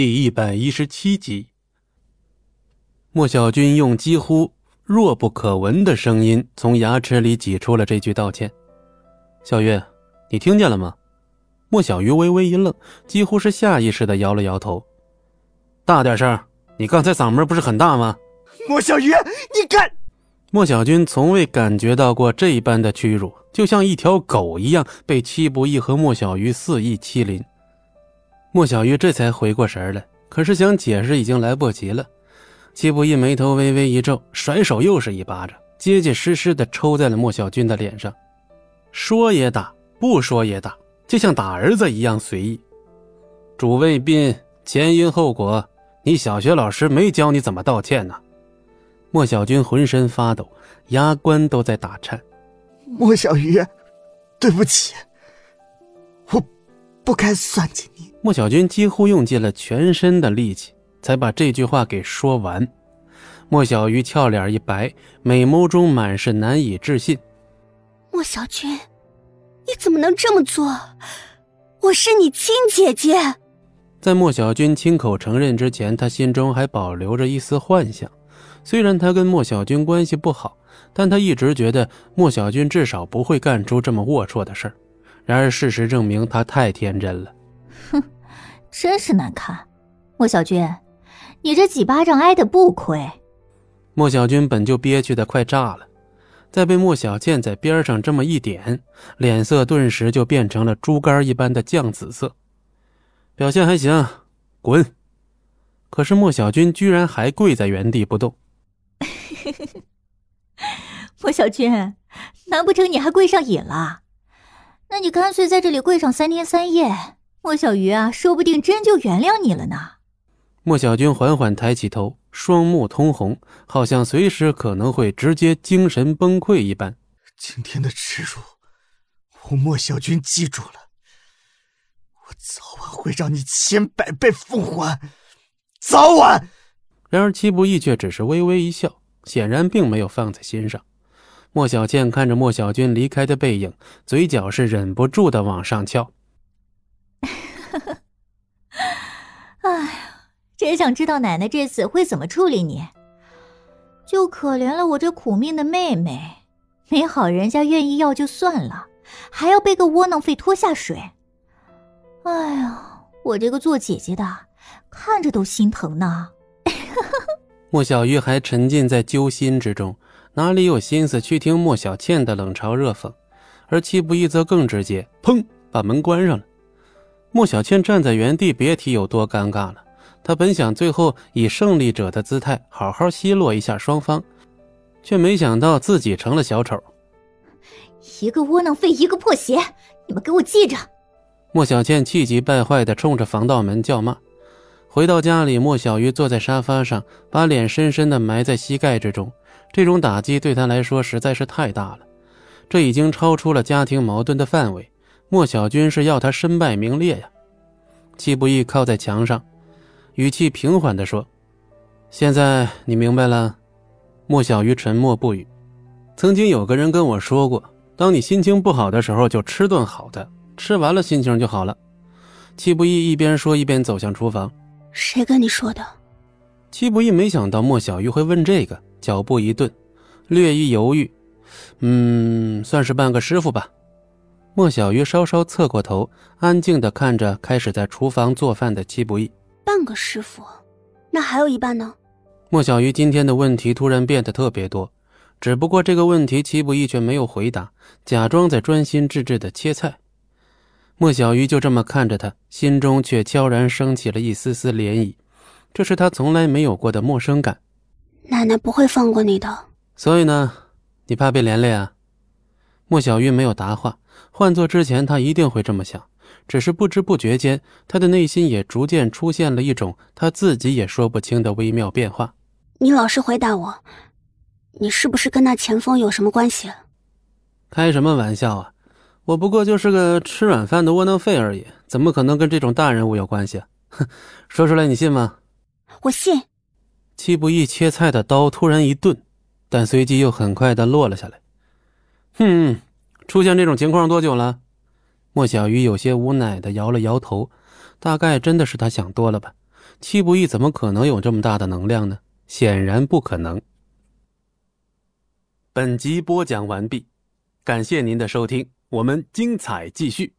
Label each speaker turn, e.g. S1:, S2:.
S1: 第一百一十七集，莫小军用几乎弱不可闻的声音从牙齿里挤出了这句道歉：“小月，你听见了吗？”莫小鱼微微一愣，几乎是下意识的摇了摇头：“大点声，你刚才嗓门不是很大吗？”
S2: 莫小鱼，你敢！
S1: 莫小军从未感觉到过这般的屈辱，就像一条狗一样被戚不义和莫小鱼肆意欺凌。莫小鱼这才回过神来，可是想解释已经来不及了。季不义眉头微微一皱，甩手又是一巴掌，结结实实的抽在了莫小军的脸上。说也打，不说也打，就像打儿子一样随意。主谓宾，前因后果，你小学老师没教你怎么道歉呢？莫小军浑身发抖，牙关都在打颤。
S2: 莫小鱼，对不起，不该算计你。
S1: 莫小军几乎用尽了全身的力气，才把这句话给说完。莫小鱼俏脸一白，美眸中满是难以置信。
S3: 莫小军，你怎么能这么做？我是你亲姐姐。
S1: 在莫小军亲口承认之前，他心中还保留着一丝幻想。虽然他跟莫小军关系不好，但他一直觉得莫小军至少不会干出这么龌龊的事儿。然而事实证明，他太天真了。
S4: 哼，真是难看，莫小军，你这几巴掌挨的不亏。
S1: 莫小军本就憋屈的快炸了，再被莫小倩在边上这么一点，脸色顿时就变成了猪肝一般的酱紫色。表现还行，滚！可是莫小军居然还跪在原地不动。
S4: 莫小军，难不成你还跪上瘾了？那你干脆在这里跪上三天三夜。莫小鱼啊，说不定真就原谅你了呢。
S1: 莫小军缓缓抬起头，双目通红，好像随时可能会直接精神崩溃一般。
S2: 今天的耻辱，我莫小军记住了。我早晚会让你千百倍奉还，早晚。
S1: 然而戚不义却只是微微一笑，显然并没有放在心上。莫小倩看着莫小军离开的背影，嘴角是忍不住的往上翘。
S4: 哎呀，真想知道奶奶这次会怎么处理你。就可怜了我这苦命的妹妹，没好人家愿意要就算了，还要被个窝囊废拖下水。哎呀，我这个做姐姐的看着都心疼呢。
S1: 莫小鱼还沉浸在揪心之中，哪里有心思去听莫小倩的冷嘲热讽？而戚不义则更直接，砰，把门关上了。莫小倩站在原地，别提有多尴尬了。她本想最后以胜利者的姿态好好奚落一下双方，却没想到自己成了小丑。
S4: 一个窝囊废，一个破鞋，你们给我记着！
S1: 莫小倩气急败坏地冲着防盗门叫骂。回到家里，莫小鱼坐在沙发上，把脸深深地埋在膝盖之中。这种打击对他来说实在是太大了，这已经超出了家庭矛盾的范围。莫小军是要他身败名裂呀！戚不义靠在墙上，语气平缓地说：“现在你明白了。”莫小鱼沉默不语。曾经有个人跟我说过：“当你心情不好的时候，就吃顿好的，吃完了心情就好了。”戚不义一边说一边走向厨房。
S3: “谁跟你说的？”
S1: 戚不义没想到莫小鱼会问这个，脚步一顿，略一犹豫：“嗯，算是半个师傅吧。”莫小鱼稍稍侧过头，安静地看着开始在厨房做饭的戚不义。
S3: 半个师傅，那还有一半呢？
S1: 莫小鱼今天的问题突然变得特别多，只不过这个问题戚不义却没有回答，假装在专心致志地切菜。莫小鱼就这么看着他，心中却悄然升起了一丝丝涟漪，这是他从来没有过的陌生感。
S3: 奶奶不会放过你的。
S1: 所以呢，你怕被连累啊？莫小玉没有答话。换做之前，她一定会这么想，只是不知不觉间，她的内心也逐渐出现了一种她自己也说不清的微妙变化。
S3: 你老实回答我，你是不是跟那前锋有什么关系？
S1: 开什么玩笑啊！我不过就是个吃软饭的窝囊废而已，怎么可能跟这种大人物有关系？哼，说出来你信吗？
S3: 我信。
S1: 戚不义切菜的刀突然一顿，但随即又很快的落了下来。哼。出现这种情况多久了？莫小鱼有些无奈的摇了摇头，大概真的是他想多了吧。戚不义怎么可能有这么大的能量呢？显然不可能。本集播讲完毕，感谢您的收听，我们精彩继续。